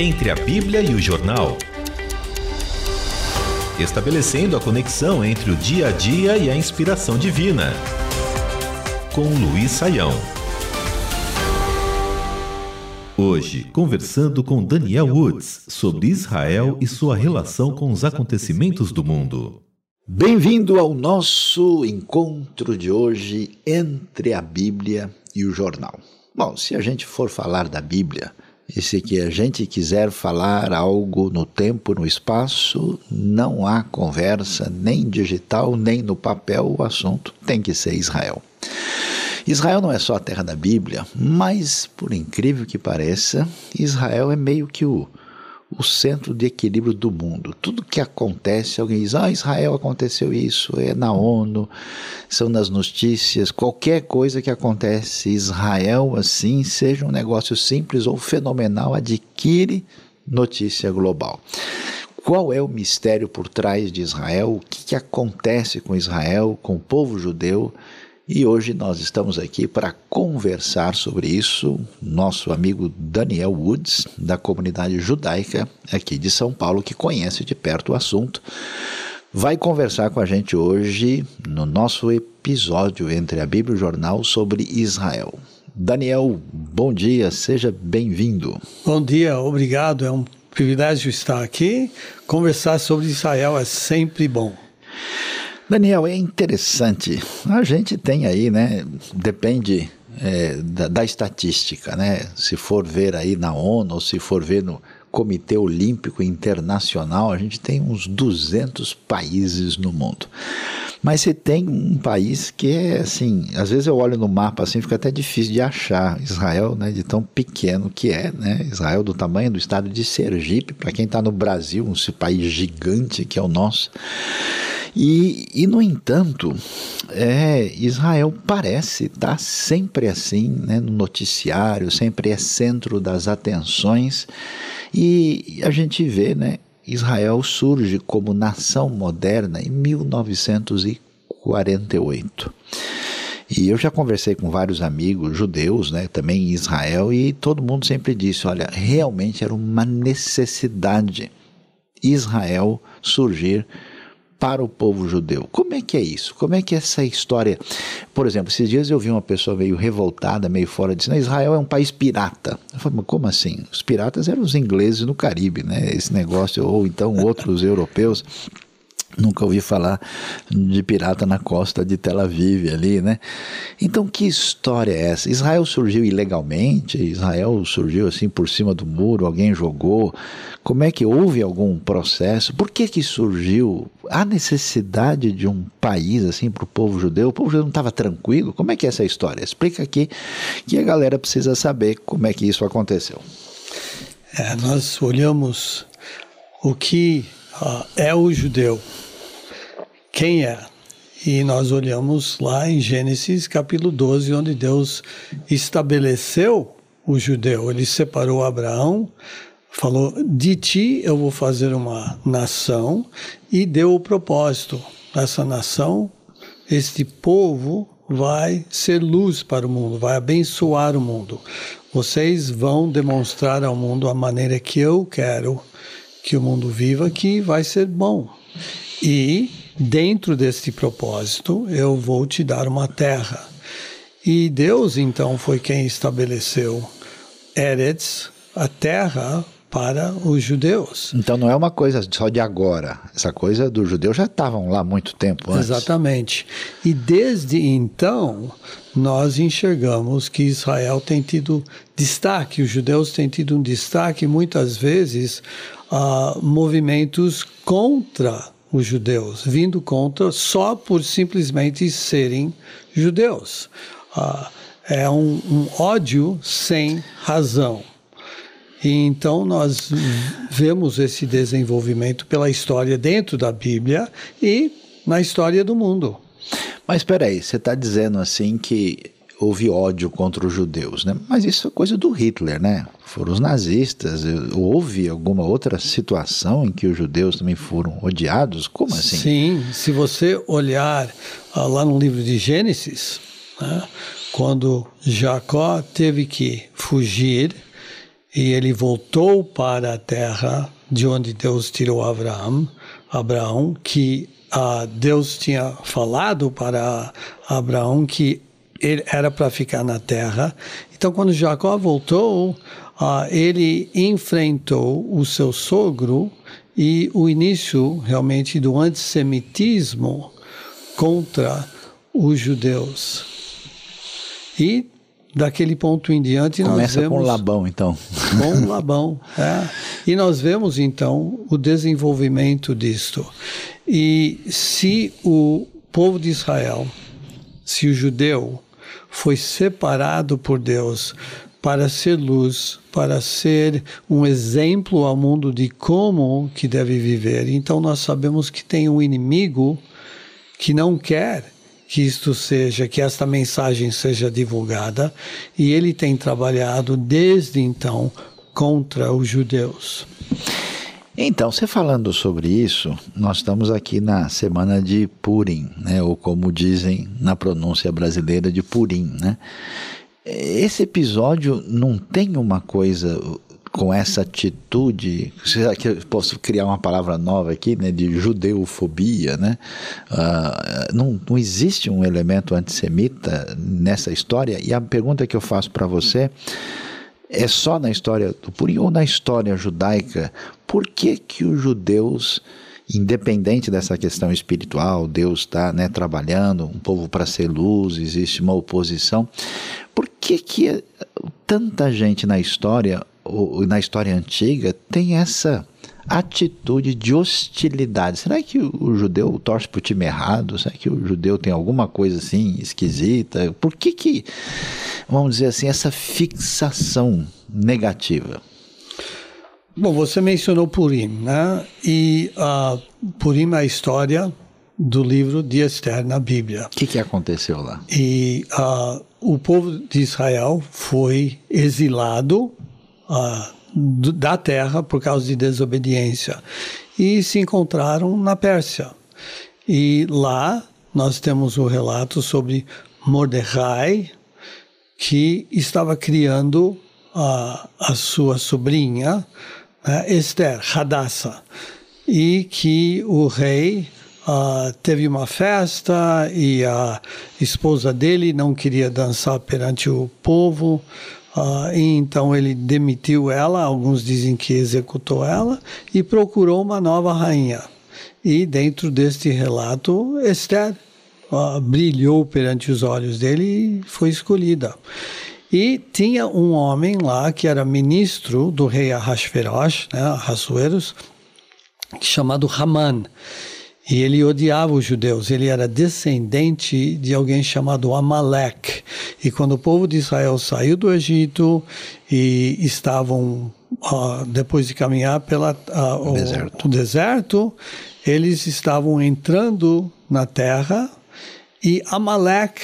entre a Bíblia e o jornal. Estabelecendo a conexão entre o dia a dia e a inspiração divina. Com Luiz Saião. Hoje, conversando com Daniel Woods sobre Israel e sua relação com os acontecimentos do mundo. Bem-vindo ao nosso encontro de hoje entre a Bíblia e o jornal. Bom, se a gente for falar da Bíblia, e se que a gente quiser falar algo no tempo, no espaço, não há conversa, nem digital, nem no papel, o assunto tem que ser Israel. Israel não é só a terra da Bíblia, mas, por incrível que pareça, Israel é meio que o, o centro de equilíbrio do mundo. Tudo que acontece, alguém diz: Ah, Israel aconteceu isso, é na ONU, são nas notícias. Qualquer coisa que acontece, Israel, assim, seja um negócio simples ou fenomenal, adquire notícia global. Qual é o mistério por trás de Israel? O que, que acontece com Israel, com o povo judeu? E hoje nós estamos aqui para conversar sobre isso. Nosso amigo Daniel Woods, da comunidade judaica aqui de São Paulo, que conhece de perto o assunto, vai conversar com a gente hoje no nosso episódio entre a Bíblia e o Jornal sobre Israel. Daniel, bom dia, seja bem-vindo. Bom dia, obrigado. É um privilégio estar aqui. Conversar sobre Israel é sempre bom. Daniel, é interessante. A gente tem aí, né? Depende é, da, da, estatística, né? Se for ver aí na ONU ou se for ver no Comitê Olímpico Internacional, a gente tem uns 200 países no mundo. Mas você tem um país que é assim, às vezes eu olho no mapa assim, fica até difícil de achar Israel, né, de tão pequeno que é, né? Israel do tamanho do estado de Sergipe, para quem está no Brasil, um país gigante que é o nosso. E, e no entanto, é, Israel parece estar tá sempre assim, né, no noticiário, sempre é centro das atenções. E a gente vê, né, Israel surge como nação moderna em 1948. E eu já conversei com vários amigos judeus, né, também em Israel, e todo mundo sempre disse: olha, realmente era uma necessidade Israel surgir para o povo judeu. Como é que é isso? Como é que é essa história? Por exemplo, esses dias eu vi uma pessoa meio revoltada, meio fora, dizendo: Israel é um país pirata. Eu falei, mas como assim? Os piratas eram os ingleses no Caribe, né? Esse negócio, ou então outros europeus. Nunca ouvi falar de pirata na costa de Tel Aviv ali, né? Então, que história é essa? Israel surgiu ilegalmente? Israel surgiu assim por cima do muro? Alguém jogou? Como é que houve algum processo? Por que que surgiu? a necessidade de um país assim para o povo judeu? O povo judeu não estava tranquilo? Como é que é essa história? Explica aqui que a galera precisa saber como é que isso aconteceu. É, nós olhamos o que uh, é o judeu quem é. E nós olhamos lá em Gênesis capítulo 12, onde Deus estabeleceu o judeu. Ele separou Abraão, falou: De ti eu vou fazer uma nação, e deu o propósito. Essa nação, este povo vai ser luz para o mundo, vai abençoar o mundo. Vocês vão demonstrar ao mundo a maneira que eu quero que o mundo viva, que vai ser bom. E dentro deste propósito, eu vou te dar uma terra. E Deus então foi quem estabeleceu Eretz, a terra para os judeus. Então não é uma coisa só de agora. Essa coisa dos judeus já estavam lá muito tempo antes. Exatamente. E desde então nós enxergamos que Israel tem tido destaque, os judeus têm tido um destaque muitas vezes a movimentos contra os judeus, vindo contra só por simplesmente serem judeus. Ah, é um, um ódio sem razão. E então nós vemos esse desenvolvimento pela história dentro da Bíblia e na história do mundo. Mas espera aí, você está dizendo assim que houve ódio contra os judeus, né? Mas isso é coisa do Hitler, né? Foram os nazistas. Houve alguma outra situação em que os judeus também foram odiados? Como assim? Sim, se você olhar ah, lá no livro de Gênesis, né, quando Jacó teve que fugir e ele voltou para a terra de onde Deus tirou Abraão, Abraão que uh, Deus tinha falado para Abraão que ele era para ficar na terra. Então, quando Jacó voltou, uh, ele enfrentou o seu sogro e o início realmente do antissemitismo contra os judeus. E daquele ponto em diante Começa nós vemos com Labão, então. Com Labão, é. E nós vemos então o desenvolvimento disto. E se o povo de Israel, se o judeu foi separado por Deus para ser luz, para ser um exemplo ao mundo de como que deve viver. Então nós sabemos que tem um inimigo que não quer que isto seja, que esta mensagem seja divulgada, e ele tem trabalhado desde então contra os judeus. Então, você falando sobre isso, nós estamos aqui na semana de Purim, né? ou como dizem na pronúncia brasileira, de Purim. Né? Esse episódio não tem uma coisa com essa atitude, que eu posso criar uma palavra nova aqui, né, de judeofobia, né? Uh, não, não existe um elemento antissemita nessa história. E a pergunta que eu faço para você é só na história do Purim ou na história judaica? Por que que os judeus independente dessa questão espiritual, Deus está né, trabalhando, um povo para ser luz, existe uma oposição. Por que, que tanta gente na história, na história antiga, tem essa atitude de hostilidade. Será que o, judeu torce para o time errado? Será que o judeu tem alguma coisa assim esquisita? Por que que, vamos dizer assim, essa fixação negativa? Bom, você mencionou Purim, né? E uh, Purim é a história do livro de Esther na Bíblia. O que, que aconteceu lá? E uh, o povo de Israel foi exilado uh, da terra por causa de desobediência e se encontraram na Pérsia. E lá nós temos o relato sobre Mordecai, que estava criando a, a sua sobrinha, né, Esther, Hadassah, e que o rei uh, teve uma festa e a esposa dele não queria dançar perante o povo, uh, então ele demitiu ela, alguns dizem que executou ela, e procurou uma nova rainha. E dentro deste relato, Esther uh, brilhou perante os olhos dele e foi escolhida. E tinha um homem lá que era ministro do rei Ahasverosh, né, Ahasuerus, chamado Haman. E ele odiava os judeus. Ele era descendente de alguém chamado Amalek. E quando o povo de Israel saiu do Egito e estavam, uh, depois de caminhar pela, uh, o, deserto. deserto, eles estavam entrando na terra e Amalek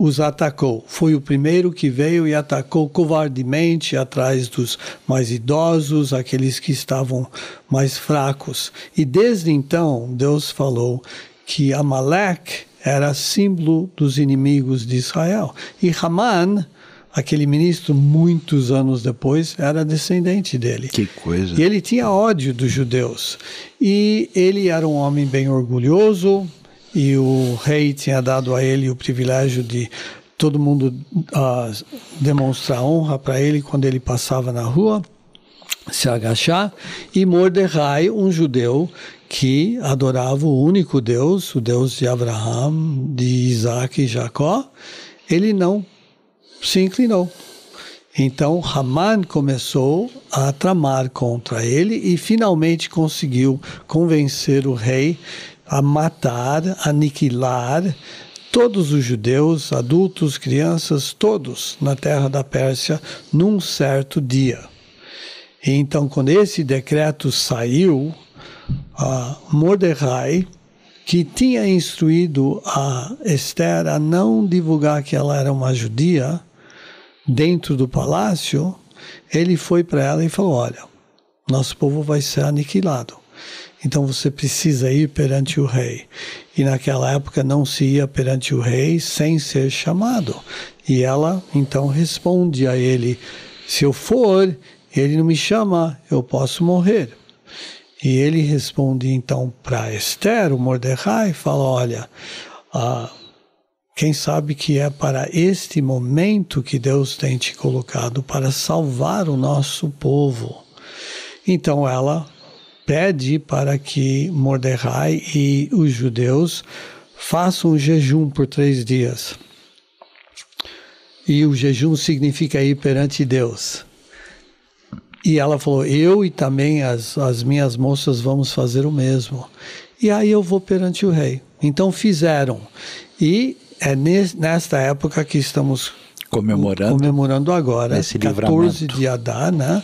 os atacou. Foi o primeiro que veio e atacou covardemente atrás dos mais idosos, aqueles que estavam mais fracos. E desde então, Deus falou que Amalek era símbolo dos inimigos de Israel. E Haman, aquele ministro, muitos anos depois, era descendente dele. Que coisa. E ele tinha ódio dos judeus. E ele era um homem bem orgulhoso, e o rei tinha dado a ele o privilégio de todo mundo uh, demonstrar honra para ele quando ele passava na rua, se agachar, e Mordecai, um judeu que adorava o único Deus, o Deus de Abraão, de Isaac e Jacó, ele não se inclinou. Então Haman começou a tramar contra ele e finalmente conseguiu convencer o rei a matar, aniquilar todos os judeus, adultos, crianças, todos na terra da Pérsia num certo dia. E então, quando esse decreto saiu, uh, Mordecai, que tinha instruído a Esther a não divulgar que ela era uma judia dentro do palácio, ele foi para ela e falou: Olha, nosso povo vai ser aniquilado. Então você precisa ir perante o rei. E naquela época não se ia perante o rei sem ser chamado. E ela então responde a ele: Se eu for Ele não me chama, eu posso morrer. E ele responde então para Esther, o Mordecai, fala: Olha, ah, quem sabe que é para este momento que Deus tem te colocado para salvar o nosso povo. Então ela pede para que Mordecai e os judeus façam um jejum por três dias. E o jejum significa ir perante Deus. E ela falou: Eu e também as, as minhas moças vamos fazer o mesmo. E aí eu vou perante o rei. Então fizeram. E é nesta época que estamos comemorando, comemorando agora, esse 14 de Adar, né?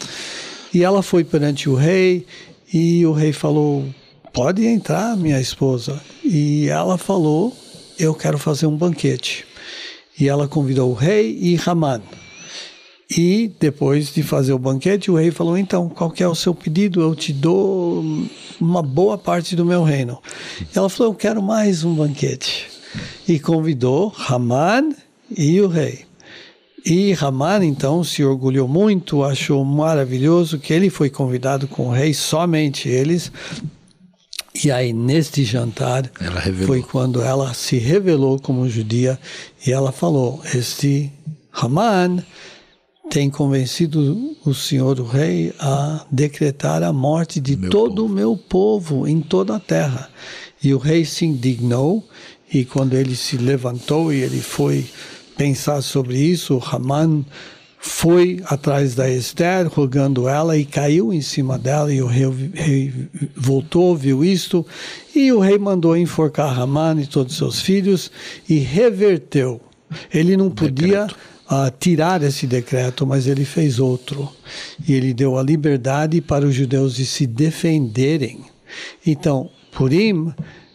E ela foi perante o rei e o rei falou: Pode entrar, minha esposa. E ela falou: Eu quero fazer um banquete. E ela convidou o rei e Haman. E depois de fazer o banquete, o rei falou: Então, qual é o seu pedido? Eu te dou uma boa parte do meu reino. E ela falou: Eu quero mais um banquete. E convidou Haman e o rei. E Haman então se orgulhou muito, achou maravilhoso que ele foi convidado com o rei, somente eles. E aí, neste jantar, foi quando ela se revelou como judia e ela falou: Este Haman tem convencido o senhor o rei a decretar a morte de meu todo povo. o meu povo em toda a terra. E o rei se indignou e quando ele se levantou e ele foi pensar sobre isso, Haman foi atrás da Esther, rogando ela e caiu em cima dela e o rei, rei voltou, viu isto e o rei mandou enforcar Haman e todos seus filhos e reverteu. Ele não podia a tirar esse decreto, mas ele fez outro. E ele deu a liberdade para os judeus de se defenderem. Então, Purim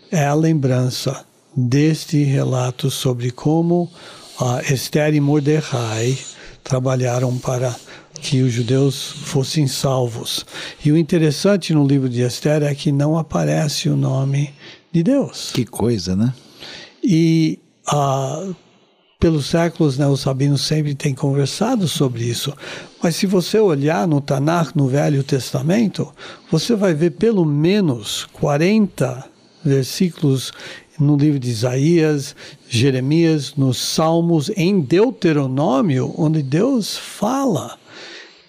é a lembrança deste relato sobre como a Esther e Mordecai trabalharam para que os judeus fossem salvos. E o interessante no livro de Esther é que não aparece o nome de Deus. Que coisa, né? E a pelos séculos, né, os rabinos sempre têm conversado sobre isso. Mas se você olhar no Tanakh, no Velho Testamento, você vai ver pelo menos 40 versículos no livro de Isaías, Jeremias, nos Salmos, em Deuteronômio, onde Deus fala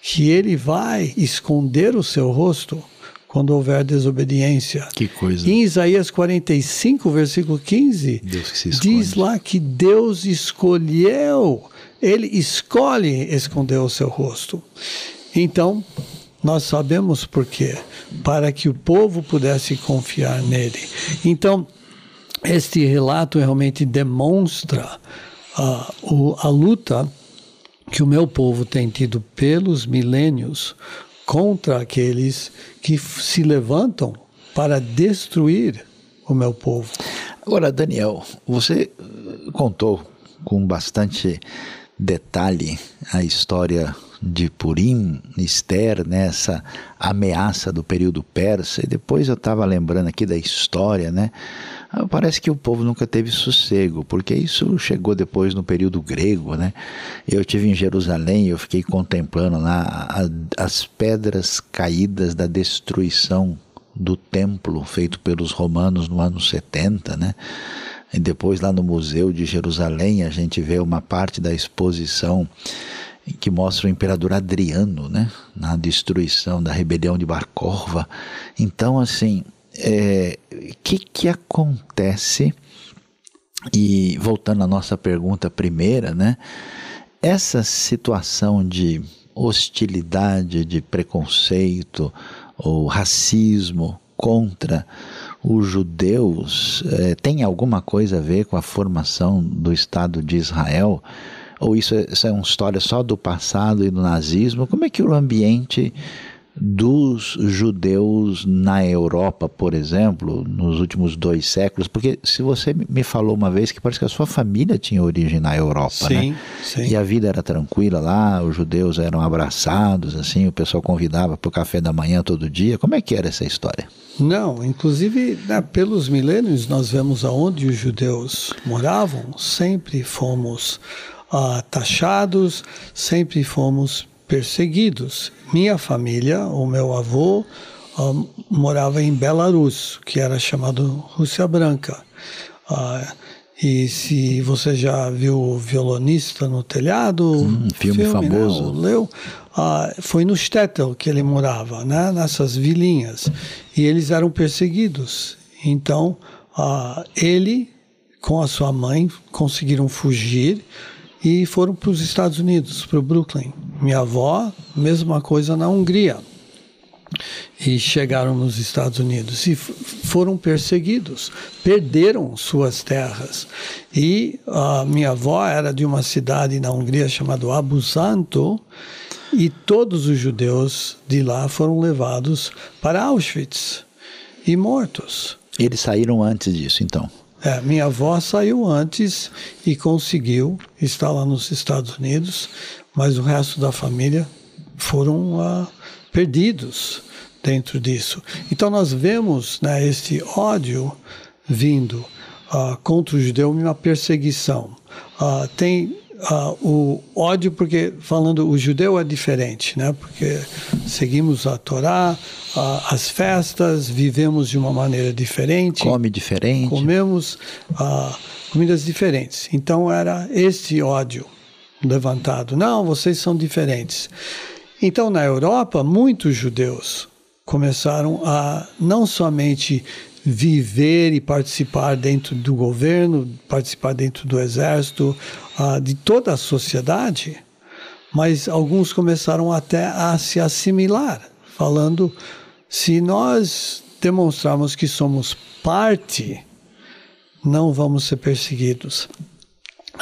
que ele vai esconder o seu rosto quando houver desobediência. Que coisa. Em Isaías 45, versículo 15, diz lá que Deus escolheu, ele escolhe esconder o seu rosto. Então, nós sabemos por quê. Para que o povo pudesse confiar nele. Então, este relato realmente demonstra uh, o, a luta que o meu povo tem tido pelos milênios contra aqueles que se levantam para destruir o meu povo. Agora, Daniel, você contou com bastante detalhe a história de Purim, Esther, nessa né, ameaça do período persa, e depois eu estava lembrando aqui da história, né? Ah, parece que o povo nunca teve sossego, porque isso chegou depois no período grego, né? Eu tive em Jerusalém, eu fiquei contemplando lá as pedras caídas da destruição do templo feito pelos romanos no ano 70, né? E depois lá no Museu de Jerusalém a gente vê uma parte da exposição que mostra o imperador Adriano, né, na destruição da rebelião de Bar Então, assim, é, que, que acontece? E voltando à nossa pergunta primeira, né? Essa situação de hostilidade, de preconceito ou racismo contra os judeus é, tem alguma coisa a ver com a formação do Estado de Israel? Ou isso é, isso é uma história só do passado e do nazismo? Como é que o ambiente dos judeus na Europa, por exemplo, nos últimos dois séculos? Porque se você me falou uma vez que parece que a sua família tinha origem na Europa, sim, né? Sim. E a vida era tranquila lá, os judeus eram abraçados, assim, o pessoal convidava para o café da manhã todo dia. Como é que era essa história? Não, inclusive né, pelos milênios nós vemos aonde os judeus moravam, sempre fomos uh, taxados, sempre fomos perseguidos. Minha família, o meu avô, uh, morava em Belarus, que era chamado Rússia Branca. Uh, e se você já viu o violonista no telhado, hum, filme, filme, né, famoso, né, leu, uh, foi no Stettel que ele morava, né, nessas vilinhas, e eles eram perseguidos. Então ele com a sua mãe conseguiram fugir e foram para os Estados Unidos, para o Brooklyn. Minha avó, mesma coisa na Hungria. E chegaram nos Estados Unidos e foram perseguidos, perderam suas terras. E a minha avó era de uma cidade na Hungria chamada Abu Santo, e todos os judeus de lá foram levados para Auschwitz e mortos. Eles saíram antes disso, então? É, minha avó saiu antes e conseguiu estar lá nos Estados Unidos, mas o resto da família foram uh, perdidos dentro disso. Então nós vemos né, este ódio vindo uh, contra o judeu, uma perseguição. Uh, tem uh, o ódio, porque falando o judeu é diferente, né? Porque seguimos a Torá, as festas, vivemos de uma maneira diferente. Come diferente. Comemos uh, comidas diferentes. Então era esse ódio levantado. Não, vocês são diferentes. Então na Europa, muitos judeus começaram a não somente viver e participar dentro do governo, participar dentro do exército, uh, de toda a sociedade, mas alguns começaram até a se assimilar, falando: se nós demonstrarmos que somos parte, não vamos ser perseguidos.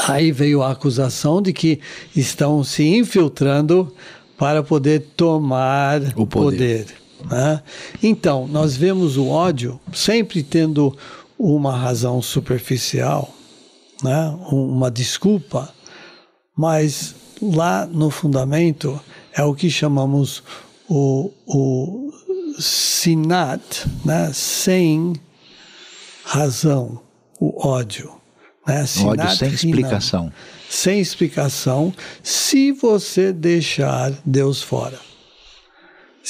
Aí veio a acusação de que estão se infiltrando para poder tomar o poder. poder. Né? Então, nós vemos o ódio sempre tendo uma razão superficial, né? uma desculpa, mas lá no fundamento é o que chamamos o, o sinat, né? sem razão, o ódio. Né? Sinat, ódio sem explicação. Sem explicação, se você deixar Deus fora.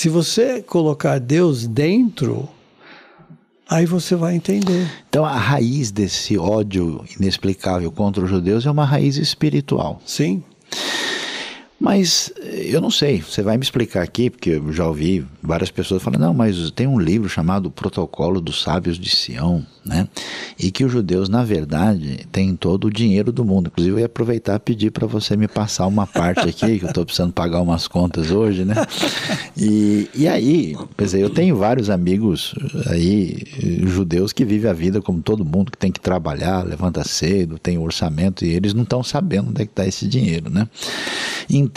Se você colocar Deus dentro, aí você vai entender. Então a raiz desse ódio inexplicável contra os judeus é uma raiz espiritual. Sim. Mas eu não sei, você vai me explicar aqui, porque eu já ouvi várias pessoas falando, não, mas tem um livro chamado Protocolo dos Sábios de Sião, né? E que os judeus, na verdade, têm todo o dinheiro do mundo. Inclusive, eu ia aproveitar e pedir para você me passar uma parte aqui, que eu estou precisando pagar umas contas hoje, né? E, e aí, quer dizer, eu tenho vários amigos aí, judeus, que vivem a vida como todo mundo, que tem que trabalhar, levanta cedo, tem orçamento, e eles não estão sabendo onde é que está esse dinheiro, né? Então,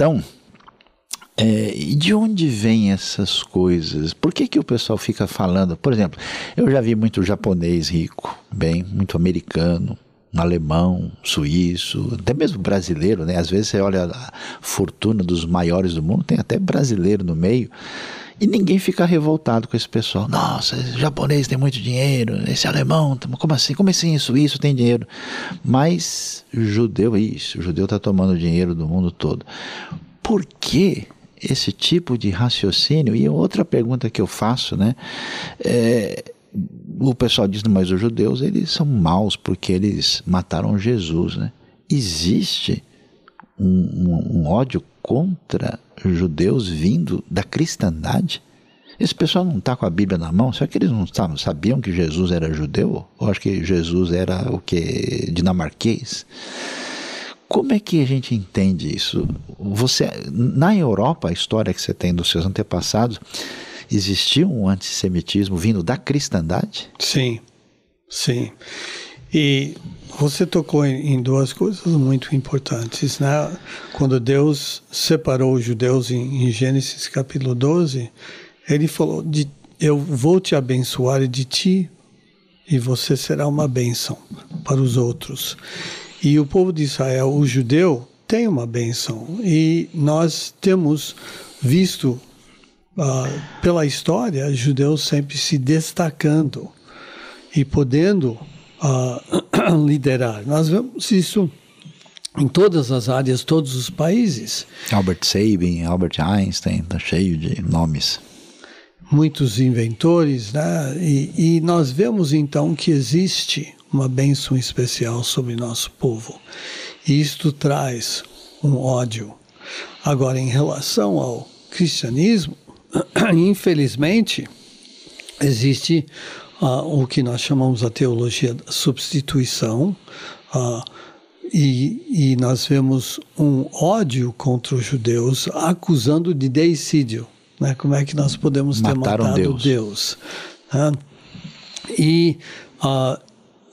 é, e de onde vêm essas coisas? Por que, que o pessoal fica falando? Por exemplo, eu já vi muito japonês rico, bem, muito americano, alemão, suíço, até mesmo brasileiro, né? Às vezes você olha a fortuna dos maiores do mundo, tem até brasileiro no meio. E ninguém fica revoltado com esse pessoal. Nossa, esse japonês tem muito dinheiro, esse alemão, como assim? Como assim suíço tem dinheiro? Mas judeu é isso, o judeu está tomando dinheiro do mundo todo. Por que esse tipo de raciocínio? E outra pergunta que eu faço, né? É, o pessoal diz, mas os judeus eles são maus porque eles mataram Jesus, né? Existe um, um, um ódio contra judeus vindo da cristandade? Esse pessoal não está com a Bíblia na mão? Será que eles não sabiam, que Jesus era judeu? Ou acho que Jesus era o que? Dinamarquês? Como é que a gente entende isso? Você, na Europa, a história que você tem dos seus antepassados, existia um antissemitismo vindo da cristandade? Sim, sim. E você tocou em, duas coisas muito importantes, né? Quando Deus separou os judeus em, em Gênesis capítulo 12, ele falou: de, Eu vou te abençoar de ti, e você será uma bênção para os outros. E o povo de Israel, o judeu, tem uma bênção. E nós temos visto uh, pela história judeus sempre se destacando e podendo uh, liderar. Nós vemos isso em todas as áreas, todos os países. Albert Sabin, Albert Einstein, está cheio de nomes. Muitos inventores, né? E, e nós vemos então que existe uma bênção especial sobre nosso povo. E isto traz um ódio. Agora, em relação ao cristianismo, infelizmente, existe o que nós chamamos a teologia da substituição. E, e, nós vemos um ódio contra os judeus acusando de deicídio. Né? Como é que nós podemos ter Mataram matado Deus? Deus né? E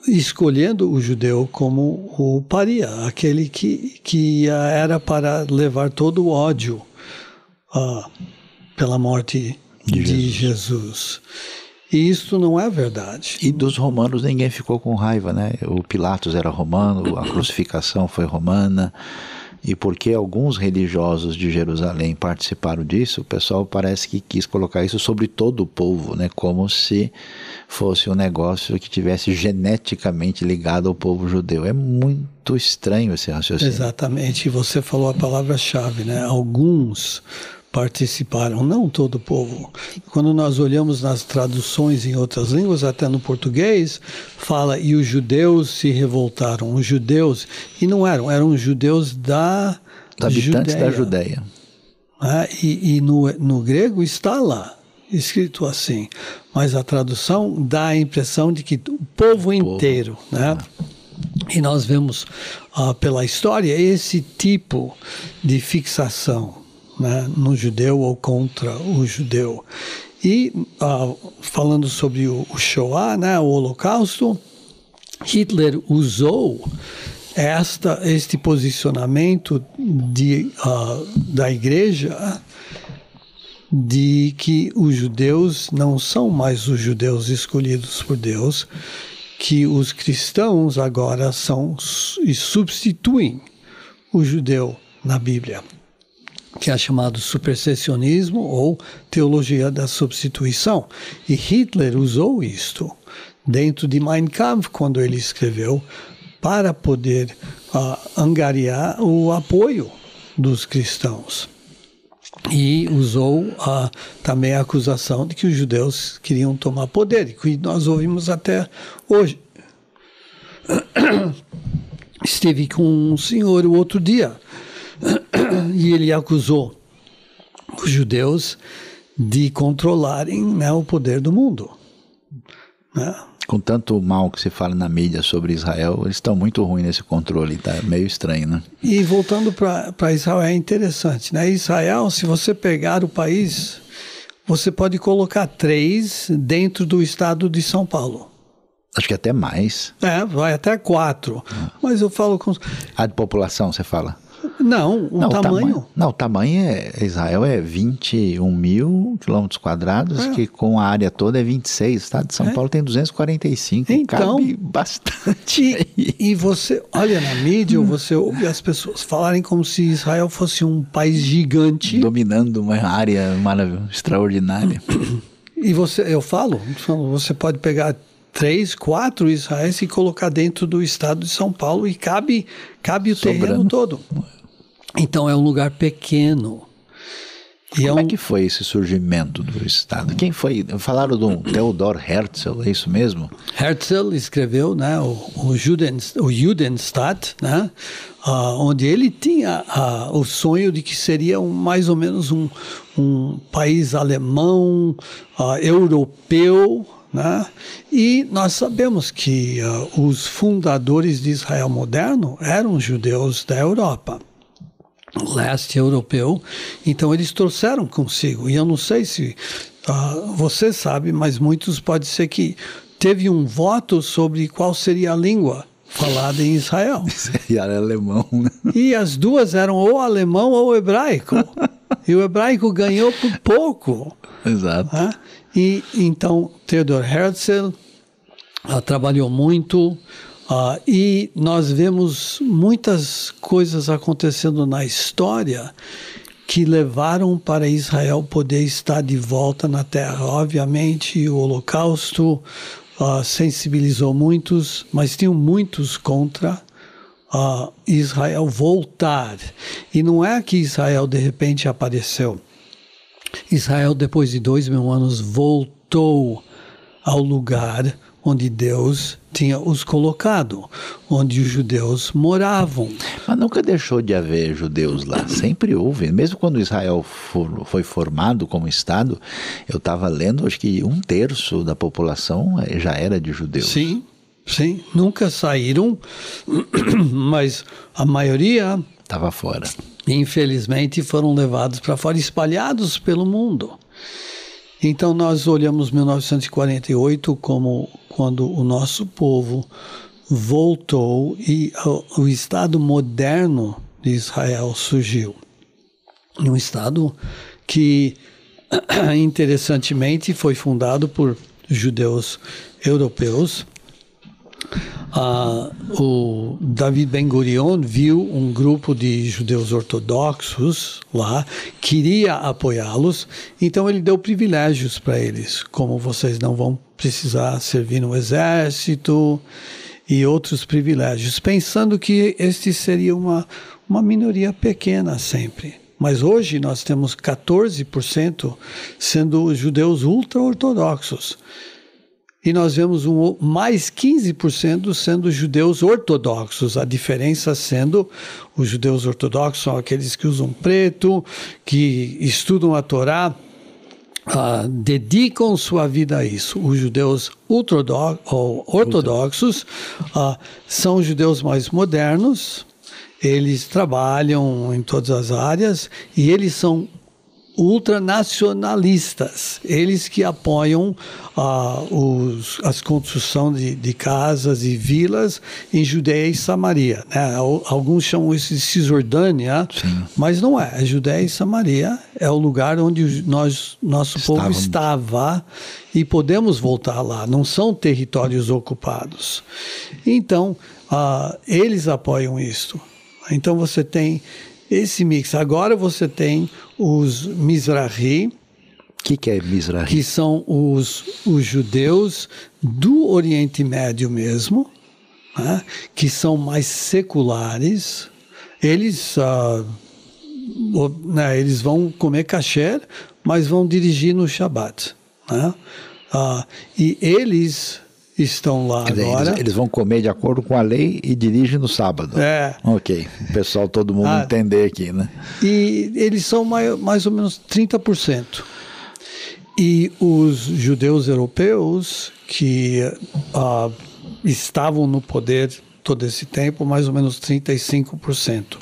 escolhendo o judeu como o paria, aquele que, que era para levar todo o ódio pela morte de, de Jesus. Jesus. E isso não é verdade. E dos romanos ninguém ficou com raiva, né? O Pilatos era romano, a crucificação foi romana. E porque alguns religiosos de Jerusalém participaram disso, o pessoal parece que quis colocar isso sobre todo o povo, né? Como se fosse um negócio que tivesse geneticamente ligado ao povo judeu. É muito estranho esse raciocínio. Exatamente. E você falou a palavra-chave, né? Alguns participaram, não todo o povo. Quando nós olhamos nas traduções em outras línguas, até no português, fala e os judeus se revoltaram. Os judeus, e não eram, eram judeus da Os habitantes Judéia. da Judéia. É, e, e no, no grego está lá, escrito assim, mas a tradução dá a impressão de que o povo inteiro, né? E nós vemos uh, pela história esse tipo de fixação né, no judeu ou contra o judeu. E uh, falando sobre o, o Shoah, né, o Holocausto, Hitler usou esta, este posicionamento de, uh, da igreja de que os judeus não são mais os judeus escolhidos por Deus, que os cristãos agora são e substituem o judeu na Bíblia que é chamado supersessionismo ou teologia da substituição. E Hitler usou isto dentro de Mein Kampf, quando ele escreveu, para poder uh, angariar o apoio dos cristãos. E usou uh, também a acusação de que os judeus queriam tomar poder, que nós ouvimos até hoje. Estive com um senhor o outro dia e ele acusou os judeus de controlarem né, o poder do mundo. Né? Com tanto mal que se fala na mídia sobre Israel, eles estão muito ruins nesse controle, tá meio estranho, né? E voltando para Israel, é interessante, né? Israel, se você pegar o país, você pode colocar três dentro do estado de São Paulo. Acho que até mais. É, vai até quatro. Ah. Mas eu falo com. A de população, você fala? Não, o não, tamanho. O tamanho. Não, o tamanho é. Israel é 21 mil quilômetros quadrados, é. que com a área toda é 26. O estado de São é. Paulo tem 245. Então. Cabe bastante. E, e você olha na mídia, ou você ouve as pessoas falarem como se Israel fosse um país gigante. Dominando uma área maravilhosa, extraordinária. E você, eu falo, você pode pegar três, quatro Israéis e colocar dentro do estado de São Paulo e cabe, cabe o Sobrando. terreno todo. Então é um lugar pequeno. E Como é, um... é, que foi esse surgimento do Estado? Quem foi? Falaram do Theodor Herzl, é isso mesmo? Herzl escreveu né, o, o, Juden, o Judenstaat, né, uh, onde ele tinha uh, o sonho de que seria um, mais ou menos um, um país alemão, uh, europeu, né? E nós sabemos que uh, os fundadores de Israel moderno eram judeus da Europa, leste europeu, então eles trouxeram consigo. E eu não sei se uh, você sabe, mas muitos pode ser que teve um voto sobre qual seria a língua falada em Israel. E era alemão. Né? E as duas eram ou alemão ou hebraico. e o hebraico ganhou por pouco. Exato. Né? E então Theodor Herzl uh, trabalhou muito uh, e nós vemos muitas coisas acontecendo na história que levaram para Israel poder estar de volta na terra. Obviamente, o Holocausto uh, sensibilizou muitos, mas tinham muitos contra uh, Israel voltar. E não é que Israel de repente apareceu. Israel, depois de dois mil anos, voltou ao lugar onde Deus tinha os colocado, onde os judeus moravam. Mas nunca deixou de haver judeus lá, sempre houve. Mesmo quando Israel for, foi formado como Estado, eu estava lendo, acho que um terço da população eh, já era de judeus. Sim, sim, nunca saíram, mas a maioria estava fora. Infelizmente foram levados para fora, espalhados pelo mundo. Então nós olhamos 1948 como quando o nosso povo voltou e o, o Estado moderno de Israel surgiu. Um Estado que, interessantemente, foi fundado por judeus europeus ah, o David Ben Gurion viu um grupo de judeus ortodoxos lá, queria apoiá-los, então ele deu privilégios para eles, como vocês não vão precisar servir no exército e outros privilégios, pensando que este seria uma, uma minoria pequena sempre. Mas hoje nós temos 14% sendo judeus ultra-ortodoxos. E nós vemos um, mais 15% sendo judeus ortodoxos. A diferença sendo os judeus ortodoxos são aqueles que usam preto, que estudam a Torá, uh, dedicam sua vida a isso. Os judeus ortodoxos uh, são judeus mais modernos, eles trabalham em todas as áreas e eles são ultranacionalistas, eles que apoiam ah, os, as construção de, de, casas e vilas em Judéia e Samaria. Né? Alguns chamam isso de Cisjordânia, Sim. mas não é. A Judéia e Samaria é o lugar onde nós, nosso Estávamos. povo estava e podemos voltar lá. Não são territórios ocupados. Então, ah, eles apoiam isto. Então você tem esse mix. Agora você tem os Mizrahi. O que, que é Mizrahi? Que são os, os judeus do Oriente Médio mesmo, né? que são mais seculares. Eles, uh, né, eles vão comer kasher, mas vão dirigir no Shabat. Né? Uh, e eles estão lá dizer, agora. Eles, eles, vão comer de acordo com a lei e dirigem no sábado. É. Ok. O pessoal, todo mundo ah, entender aqui, né? E eles são mais, mais ou menos 30%. E os judeus europeus que uh, estavam no poder todo esse tempo, mais ou menos 35%.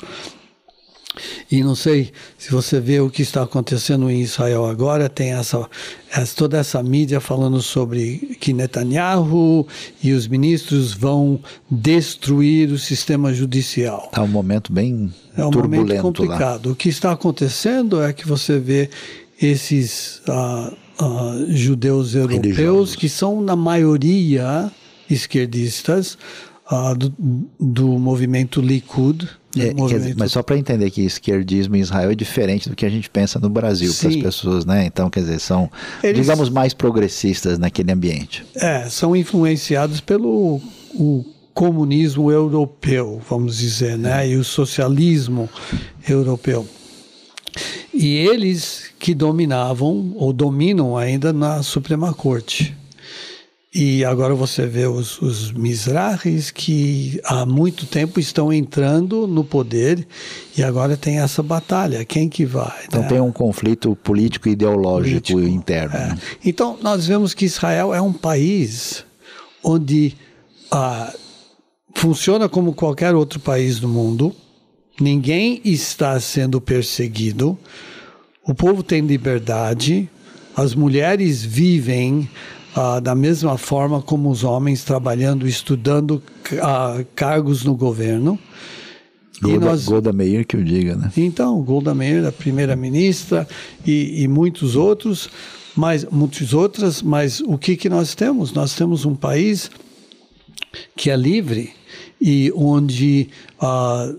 E não sei se você vê o que está acontecendo em Israel agora, tem essa, essa, toda essa mídia falando sobre que Netanyahu e os ministros vão destruir o sistema judicial. Está um momento bem é um momento complicado. Lá. O que está acontecendo é que você vê esses uh, uh, judeus europeus Religiosos. que são na maioria esquerdistas uh, do, do movimento Likud, é, dizer, mas só para entender que esquerdismo em Israel é diferente do que a gente pensa no Brasil para as pessoas, né? Então, quer dizer, são, Eles, digamos, mais progressistas naquele ambiente. É, são influenciados pelo o comunismo europeu, vamos dizer, né? E o socialismo europeu. E eles que dominavam ou dominam ainda na Suprema Corte. E agora você vê os, os Mizrahis que há muito tempo estão entrando no poder e agora tem essa batalha. Quem que vai? Então né? tem um conflito político e ideológico político, interno. É. Né? Então nós vemos que Israel é um país onde ah, funciona como qualquer outro país do mundo. Ninguém está sendo perseguido. O povo tem liberdade. As mulheres vivem ah, da mesma forma como os homens trabalhando, estudando ah, cargos no governo. Golda, nós, Golda Meir que o diga, né? Então, Golda Meir, a primeira-ministra e, e, muitos outros, mas muitas outras, mas o que que nós temos? Nós temos um país que é livre e onde ah,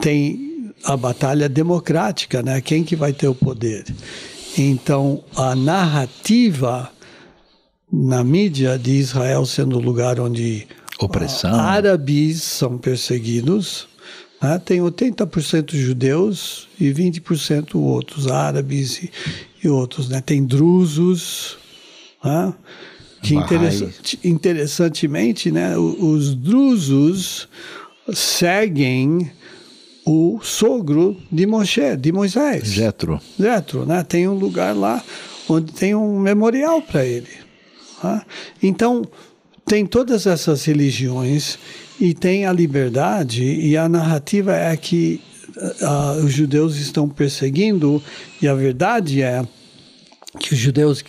tem a batalha democrática, né? Quem que vai ter o poder? Então, a narrativa na mídia de Israel sendo o lugar onde Opressão. árabes são perseguidos, Né? Tem 80% judeus e 20% outros, árabes e, e outros. Né? Tem drusos, né? que interessante, interessantemente, né? os drusos seguem o sogro de Moshe, de Moisés. Jetro. Jetro, né? Tem um lugar lá onde tem um memorial para ele. Tá? Então, tem todas essas religiões e tem a liberdade e a narrativa é que uh, os judeus estão perseguindo e a verdade é que os judeus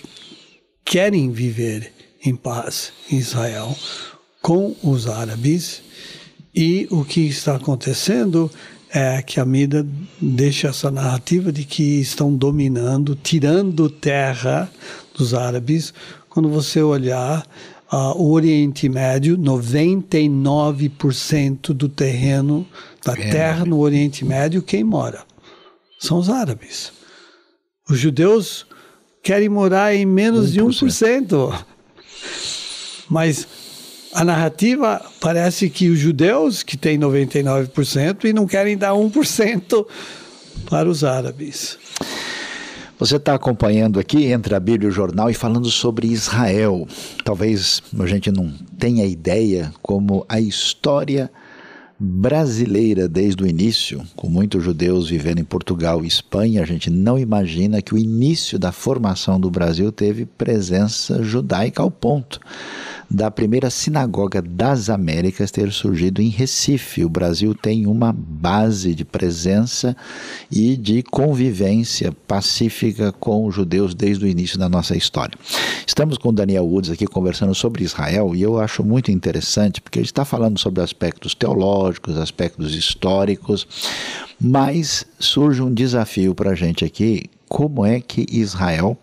querem viver em paz em Israel com os árabes e o que está acontecendo é que a mídia deixa essa narrativa de que estão dominando, tirando terra dos árabes. Quando você olhar uh, o Oriente Médio, 99% do terreno da é. terra no Oriente Médio, quem mora? São os árabes. Os judeus querem morar em menos 1%. de 1%. Mas a narrativa parece que os judeus, que têm 99%, e não querem dar 1% para os árabes. Você está acompanhando aqui entre a Bíblia e o jornal e falando sobre Israel. Talvez a gente não tenha ideia como a história brasileira desde o início, com muitos judeus vivendo em Portugal e Espanha, a gente não imagina que o início da formação do Brasil teve presença judaica ao ponto da primeira sinagoga das Américas ter surgido em Recife. O Brasil tem uma base de presença e de convivência pacífica com os judeus desde o início da nossa história. Estamos com Daniel Woods aqui conversando sobre Israel e eu acho muito interessante porque ele está falando sobre aspectos teológicos, aspectos históricos, mas surge um desafio para a gente aqui: como é que Israel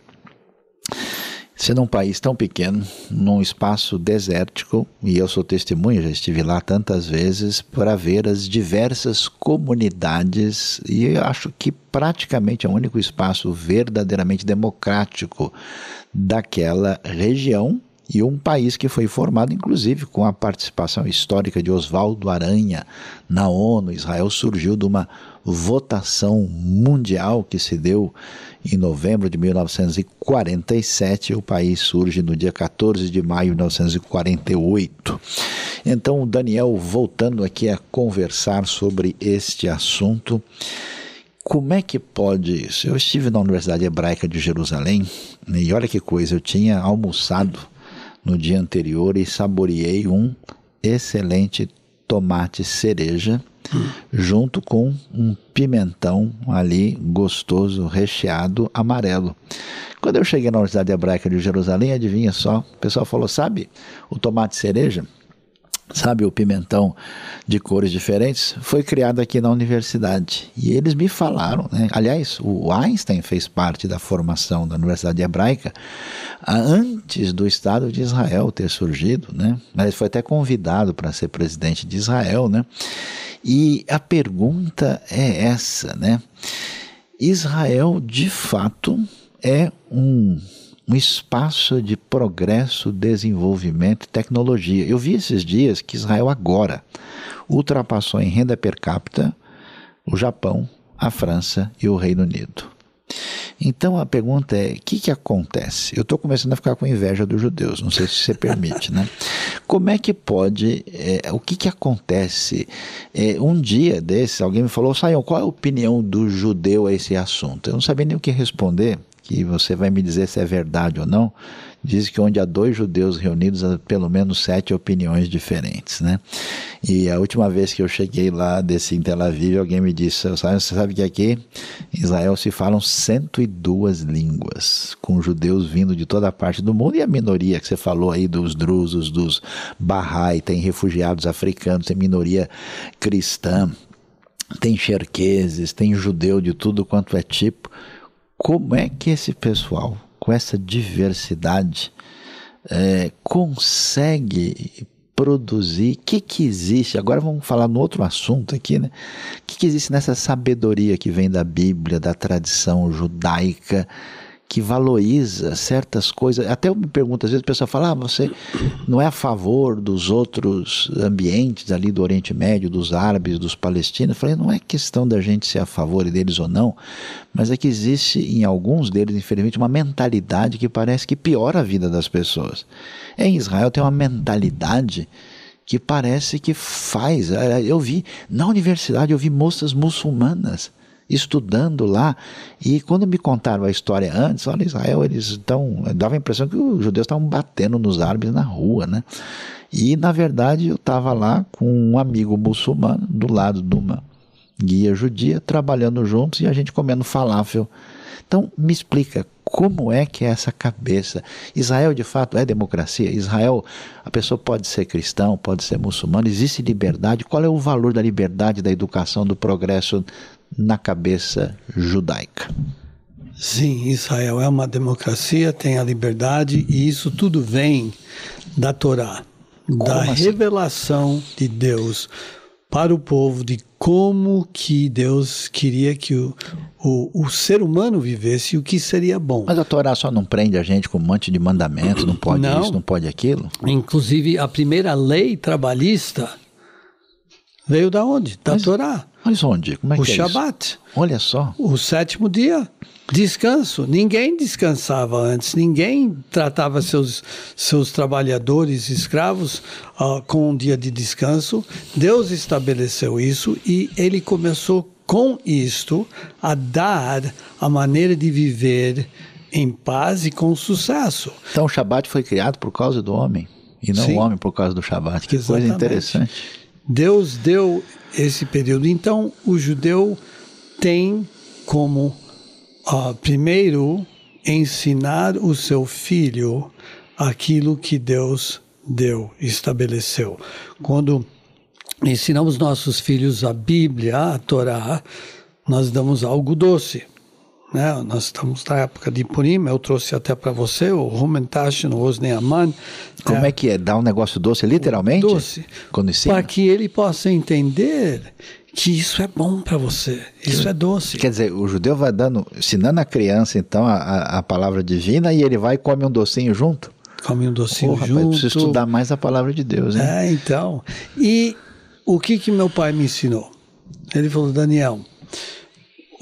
Sendo um país tão pequeno, num espaço desértico, e eu sou testemunha, já estive lá tantas vezes, para ver as diversas comunidades, e eu acho que praticamente é o único espaço verdadeiramente democrático daquela região e um país que foi formado, inclusive, com a participação histórica de Oswaldo Aranha na ONU. Israel surgiu de uma votação mundial que se deu em novembro de 1947. O país surge no dia 14 de maio de 1948. Então, Daniel, voltando aqui a conversar sobre este assunto. Como é que pode isso? Eu estive na Universidade Hebraica de Jerusalém e olha que coisa, eu tinha almoçado no dia anterior e saboreei um excelente tomate cereja junto com um pimentão ali gostoso, recheado, amarelo. Quando eu cheguei na Universidade Hebraica de Jerusalém, adivinha só, o pessoal falou: sabe o tomate cereja? sabe, o pimentão de cores diferentes, foi criado aqui na universidade. E eles me falaram, né? aliás, o Einstein fez parte da formação da Universidade Hebraica antes do Estado de Israel ter surgido, né? Ele foi até convidado para ser presidente de Israel, né? E a pergunta é essa, né? Israel, de fato, é um um espaço de progresso, desenvolvimento e tecnologia. Eu vi esses dias que Israel agora ultrapassou em renda per capita o Japão, a França e o Reino Unido. Então a pergunta é: o que, que acontece? Eu estou começando a ficar com inveja dos judeus, não sei se você permite, né? Como é que pode, é, o que, que acontece? É, um dia desse, alguém me falou, Saião, qual é a opinião do judeu a esse assunto? Eu não sabia nem o que responder que você vai me dizer se é verdade ou não, diz que onde há dois judeus reunidos há pelo menos sete opiniões diferentes, né? E a última vez que eu cheguei lá desse em Tel Aviv, alguém me disse, você sabe que aqui em Israel se falam 102 línguas, com judeus vindo de toda parte do mundo e a minoria que você falou aí dos drusos, dos Bahá'í, tem refugiados africanos, tem minoria cristã, tem xerqueses, tem judeu de tudo quanto é tipo como é que esse pessoal, com essa diversidade, é, consegue produzir, o que, que existe, agora vamos falar no outro assunto aqui, né? O que, que existe nessa sabedoria que vem da Bíblia, da tradição judaica, que valoriza certas coisas. Até eu me pergunto, às vezes a pessoa fala, ah, você não é a favor dos outros ambientes ali do Oriente Médio, dos árabes, dos palestinos. Eu falei, não é questão da gente ser a favor deles ou não, mas é que existe em alguns deles, infelizmente, uma mentalidade que parece que piora a vida das pessoas. Em Israel tem uma mentalidade que parece que faz. Eu vi, na universidade, eu vi moças muçulmanas estudando lá. E quando me contaram a história antes, olha, Israel, eles estão. dava a impressão que os judeus estavam batendo nos árabes na rua, né? E, na verdade, eu estava lá com um amigo muçulmano, do lado de uma guia judia, trabalhando juntos e a gente comendo falafel. Então, me explica, como é que é essa cabeça? Israel de fato é democracia? Israel, a pessoa pode ser cristão, pode ser muçulmano, existe liberdade? Qual é o valor da liberdade, da educação, do progresso na cabeça judaica. Sim, Israel é uma democracia, tem a liberdade e isso tudo vem da Torá, como da assim? revelação de Deus para o povo de como que Deus queria que o, o, o ser humano vivesse e o que seria bom. Mas a Torá só não prende a gente com um monte de mandamentos, não pode não. isso, não pode aquilo? Inclusive, a primeira lei trabalhista veio da onde? Da Mas... Torá. Mas onde? Como é o que é Shabat. Isso? Olha só. O sétimo dia. Descanso. Ninguém descansava antes. Ninguém tratava seus, seus trabalhadores, escravos, uh, com um dia de descanso. Deus estabeleceu isso e ele começou com isto a dar a maneira de viver em paz e com sucesso. Então o Shabat foi criado por causa do homem e não Sim. o homem por causa do Shabat. Que Exatamente. coisa interessante. Deus deu esse período. Então, o judeu tem como, uh, primeiro, ensinar o seu filho aquilo que Deus deu, estabeleceu. Quando ensinamos nossos filhos a Bíblia, a Torá, nós damos algo doce. Né? Nós estamos na época de Purim, eu trouxe até para você o Rumentashin, o Osneaman. Como é, é que é? Dá um negócio doce, literalmente? Doce. Quando ensina? Para que ele possa entender que isso é bom para você, isso é doce. Quer dizer, o judeu vai dando, ensinando a criança então a, a palavra divina e ele vai e come um docinho junto? Come um docinho oh, junto. Rapaz, preciso estudar mais a palavra de Deus? É, então. E o que que meu pai me ensinou? Ele falou, Daniel,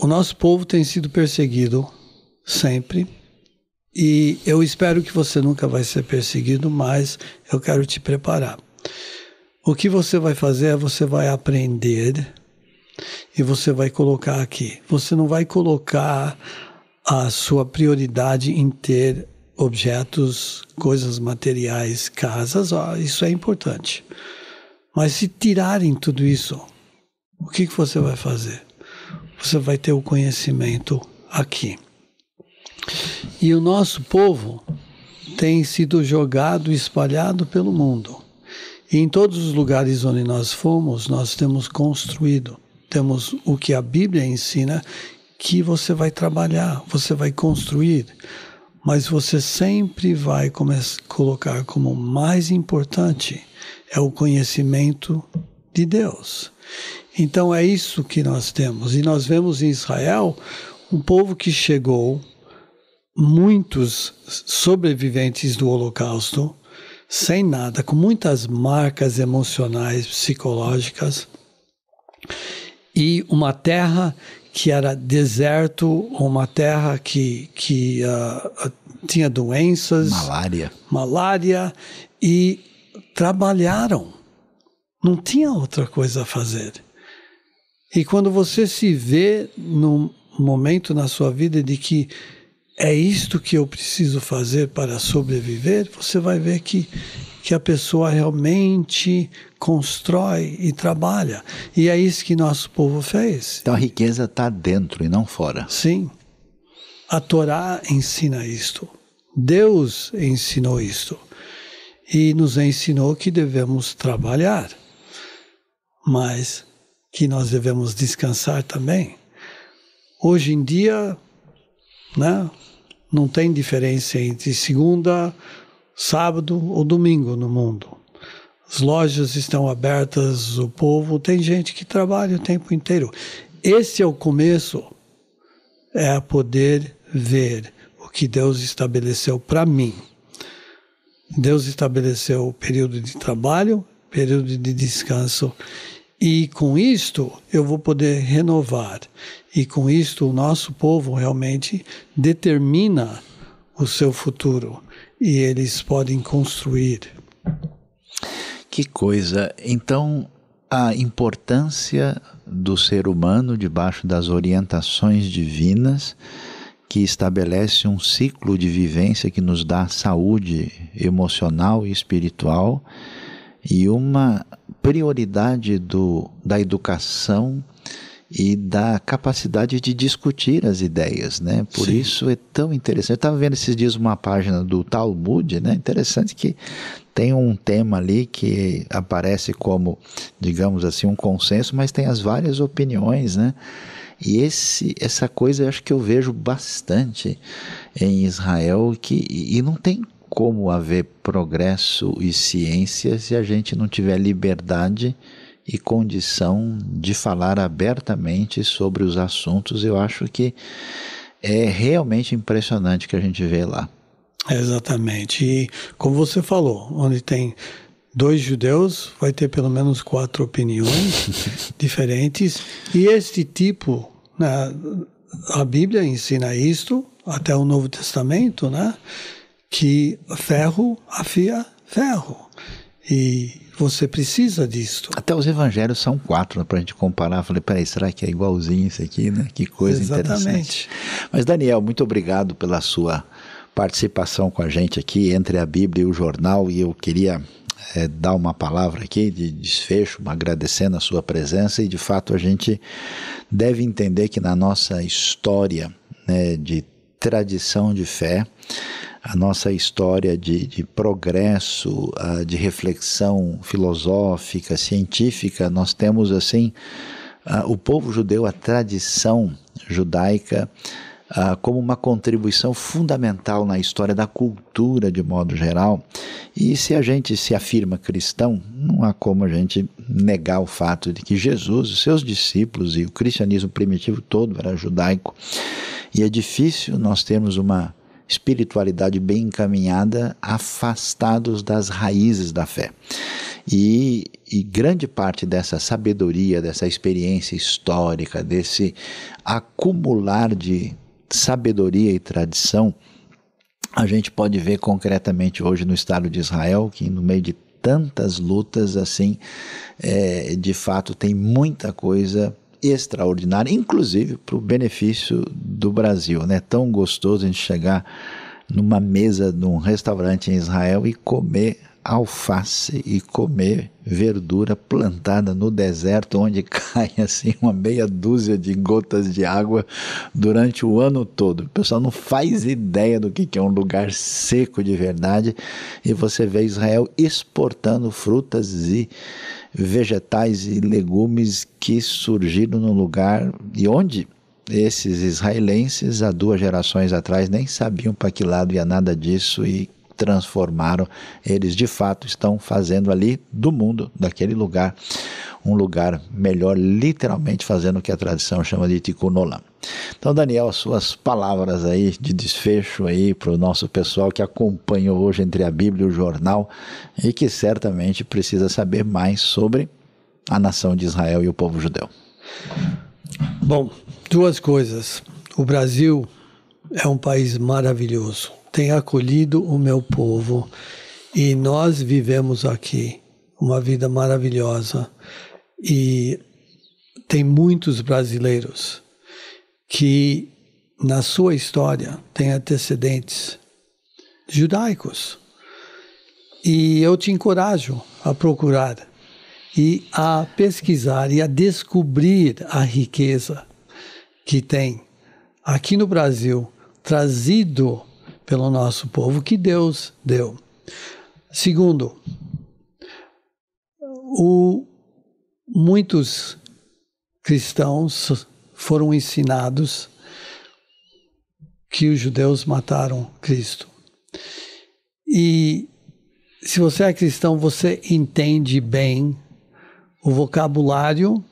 o nosso povo tem sido perseguido sempre. E eu espero que você nunca vai ser perseguido, mas eu quero te preparar. O que você vai fazer é você vai aprender e você vai colocar aqui. Você não vai colocar a sua prioridade em ter objetos, coisas materiais, casas, ó, isso é importante. Mas se tirarem tudo isso, o que, que você vai fazer? Você vai ter o conhecimento aqui. E o nosso povo tem sido jogado, espalhado pelo mundo. E em todos os lugares onde nós fomos, nós temos construído. Temos o que a Bíblia ensina que você vai trabalhar, você vai construir, mas você sempre vai colocar como mais importante é o conhecimento de Deus. Então é isso que nós temos. E nós vemos em Israel um povo que chegou, muitos sobreviventes do Holocausto, sem nada, com muitas marcas emocionais, psicológicas, e uma terra que era deserto, uma terra que, que uh, tinha doenças, malária, malária, e trabalharam. Não tinha outra coisa a fazer. E quando você se vê num momento na sua vida de que é isto que eu preciso fazer para sobreviver, você vai ver que, que a pessoa realmente constrói e trabalha. E é isso que nosso povo fez. Então a riqueza está dentro e não fora. Sim. A Torá ensina isto. Deus ensinou isto. E nos ensinou que devemos trabalhar. Mas que nós devemos descansar também. Hoje em dia, né, não tem diferença entre segunda, sábado ou domingo no mundo. As lojas estão abertas, o povo, tem gente que trabalha o tempo inteiro. Esse é o começo, é poder ver o que Deus estabeleceu para mim. Deus estabeleceu o período de trabalho, período de descanso, e com isto eu vou poder renovar. E com isto o nosso povo realmente determina o seu futuro e eles podem construir. Que coisa! Então, a importância do ser humano debaixo das orientações divinas que estabelece um ciclo de vivência que nos dá saúde emocional e espiritual e uma prioridade do, da educação e da capacidade de discutir as ideias, né? Por Sim. isso é tão interessante. Eu estava vendo esses dias uma página do Talmud, né? Interessante que tem um tema ali que aparece como, digamos assim, um consenso, mas tem as várias opiniões, né? E esse, essa coisa eu acho que eu vejo bastante em Israel que, e não tem como haver progresso e ciência se a gente não tiver liberdade e condição de falar abertamente sobre os assuntos. Eu acho que é realmente impressionante que a gente vê lá. Exatamente. E como você falou, onde tem dois judeus, vai ter pelo menos quatro opiniões diferentes. E este tipo, né, a Bíblia ensina isto, até o Novo Testamento, né, que ferro afia ferro. E você precisa disto. Até os evangelhos são quatro, né, para a gente comparar. Falei, peraí, será que é igualzinho isso aqui, né? Que coisa Exatamente. interessante. Mas, Daniel, muito obrigado pela sua participação com a gente aqui entre a Bíblia e o jornal. E eu queria é, dar uma palavra aqui de desfecho, agradecendo a sua presença, e de fato a gente deve entender que na nossa história né, de tradição de fé, a nossa história de, de progresso, de reflexão filosófica, científica, nós temos assim o povo judeu, a tradição judaica como uma contribuição fundamental na história da cultura de modo geral. E se a gente se afirma cristão, não há como a gente negar o fato de que Jesus, os seus discípulos e o cristianismo primitivo todo era judaico. E é difícil nós termos uma espiritualidade bem encaminhada, afastados das raízes da fé. E, e, grande parte dessa sabedoria, dessa experiência histórica, desse acumular de sabedoria e tradição, a gente pode ver concretamente hoje no Estado de Israel, que no meio de tantas lutas assim, é, de fato tem muita coisa extraordinária, inclusive para o benefício do Brasil. Né? Tão gostoso a gente chegar numa mesa num restaurante em Israel e comer alface e comer verdura plantada no deserto, onde cai assim uma meia dúzia de gotas de água durante o ano todo. O pessoal não faz ideia do que é um lugar seco de verdade e você vê Israel exportando frutas e vegetais e legumes que surgiram no lugar e onde esses israelenses há duas gerações atrás nem sabiam para que lado ia nada disso e transformaram. Eles de fato estão fazendo ali do mundo, daquele lugar, um lugar melhor, literalmente fazendo o que a tradição chama de tikkun olam. Então, Daniel, as suas palavras aí de desfecho aí para o nosso pessoal que acompanha hoje entre a Bíblia e o jornal e que certamente precisa saber mais sobre a nação de Israel e o povo judeu. Bom, duas coisas. O Brasil é um país maravilhoso tem acolhido o meu povo e nós vivemos aqui uma vida maravilhosa e tem muitos brasileiros que na sua história têm antecedentes judaicos. E eu te encorajo a procurar e a pesquisar e a descobrir a riqueza que tem aqui no Brasil, trazido pelo nosso povo que Deus deu. Segundo, o, muitos cristãos foram ensinados que os judeus mataram Cristo. E se você é cristão, você entende bem o vocabulário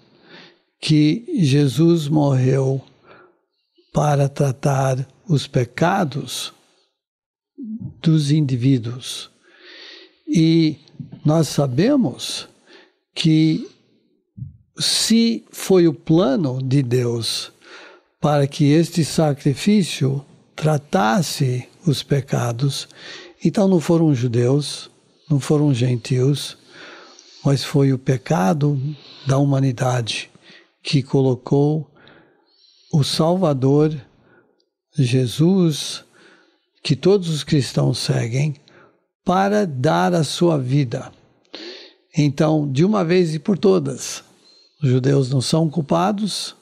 que Jesus morreu para tratar os pecados dos indivíduos. E nós sabemos que se foi o plano de Deus para que este sacrifício tratasse os pecados, então não foram judeus, não foram gentios, mas foi o pecado da humanidade que colocou o Salvador, Jesus, que todos os cristãos seguem, para dar a sua vida. Então, de uma vez e por todas, os judeus não são culpados,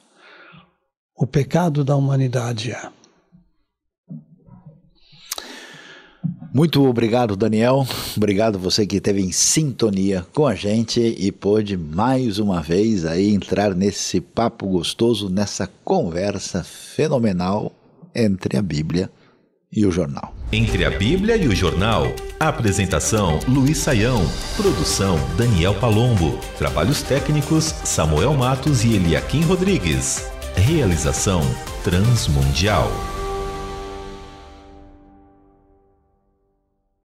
o pecado da humanidade é. Muito obrigado, Daniel. Obrigado você que esteve em sintonia com a gente e pôde mais uma vez aí entrar nesse papo gostoso, nessa conversa fenomenal entre a Bíblia e o jornal. Entre a Bíblia e o jornal. Apresentação: Luiz Saião. Produção: Daniel Palombo. Trabalhos técnicos: Samuel Matos e Eliakim Rodrigues. Realização: Transmundial.